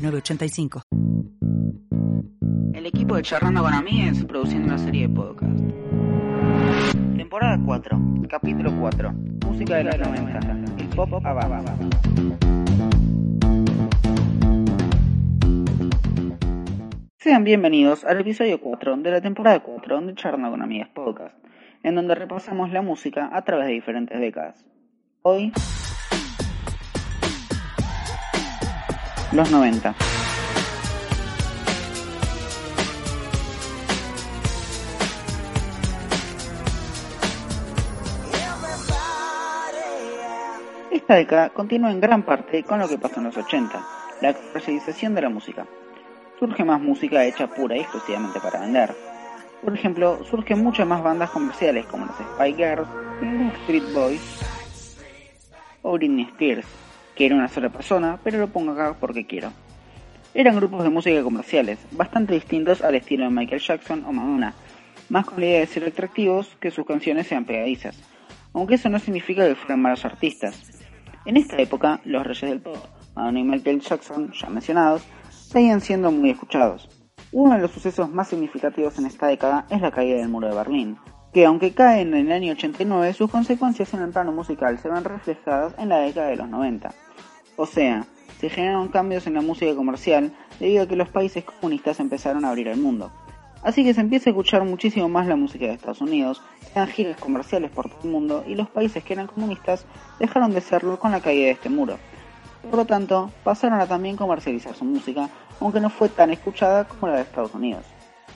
906985. El equipo de Charlando con Amigues produciendo una serie de podcast. Temporada 4, capítulo 4. Música de los 90. El pop abajo. Sean bienvenidos al episodio 4 de la temporada 4 de Charlando con Amigas Podcast, en donde repasamos la música a través de diferentes décadas. Hoy, los 90. Esta década continúa en gran parte con lo que pasó en los 80, la comercialización de la música. Surge más música hecha pura y exclusivamente para vender. Por ejemplo, surgen muchas más bandas comerciales como las Spy Girls, Street Boys o Britney Spears, que era una sola persona, pero lo pongo acá porque quiero. Eran grupos de música comerciales, bastante distintos al estilo de Michael Jackson o Madonna, más con la idea de ser atractivos que sus canciones sean pegadizas, aunque eso no significa que fueran malos artistas. En esta época, los reyes del pop, Madonna y Michael Jackson, ya mencionados, seguían siendo muy escuchados. Uno de los sucesos más significativos en esta década es la caída del muro de Berlín, que aunque cae en el año 89, sus consecuencias en el plano musical se ven reflejadas en la década de los 90. O sea, se generaron cambios en la música comercial debido a que los países comunistas empezaron a abrir el mundo. Así que se empieza a escuchar muchísimo más la música de Estados Unidos, se giras comerciales por todo el mundo y los países que eran comunistas dejaron de serlo con la caída de este muro. Por lo tanto, pasaron a también comercializar su música, aunque no fue tan escuchada como la de Estados Unidos.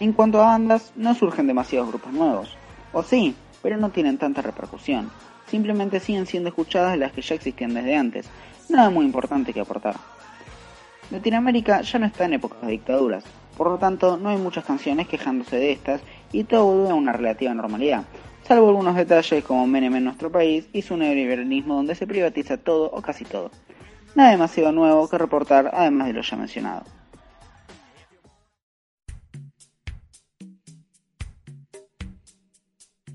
En cuanto a bandas, no surgen demasiados grupos nuevos. O sí, pero no tienen tanta repercusión. Simplemente siguen siendo escuchadas las que ya existían desde antes. Nada muy importante que aportar. Latinoamérica ya no está en épocas de dictaduras, por lo tanto no hay muchas canciones quejándose de estas y todo vuelve a una relativa normalidad, salvo algunos detalles como Menem en nuestro país y su neoliberalismo donde se privatiza todo o casi todo. Nada demasiado nuevo que reportar además de lo ya mencionado.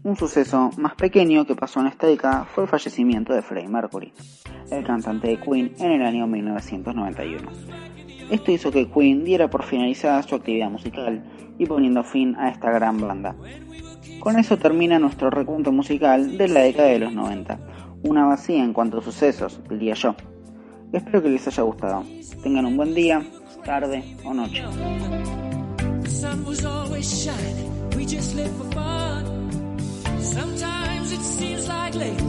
Un suceso más pequeño que pasó en esta década fue el fallecimiento de Freddie Mercury, el cantante de Queen, en el año 1991. Esto hizo que Queen diera por finalizada su actividad musical y poniendo fin a esta gran banda. Con eso termina nuestro recuento musical de la década de los 90, una vacía en cuanto a sucesos, diría yo. Espero que les haya gustado. Tengan un buen día, tarde o noche. Sometimes it seems like lately,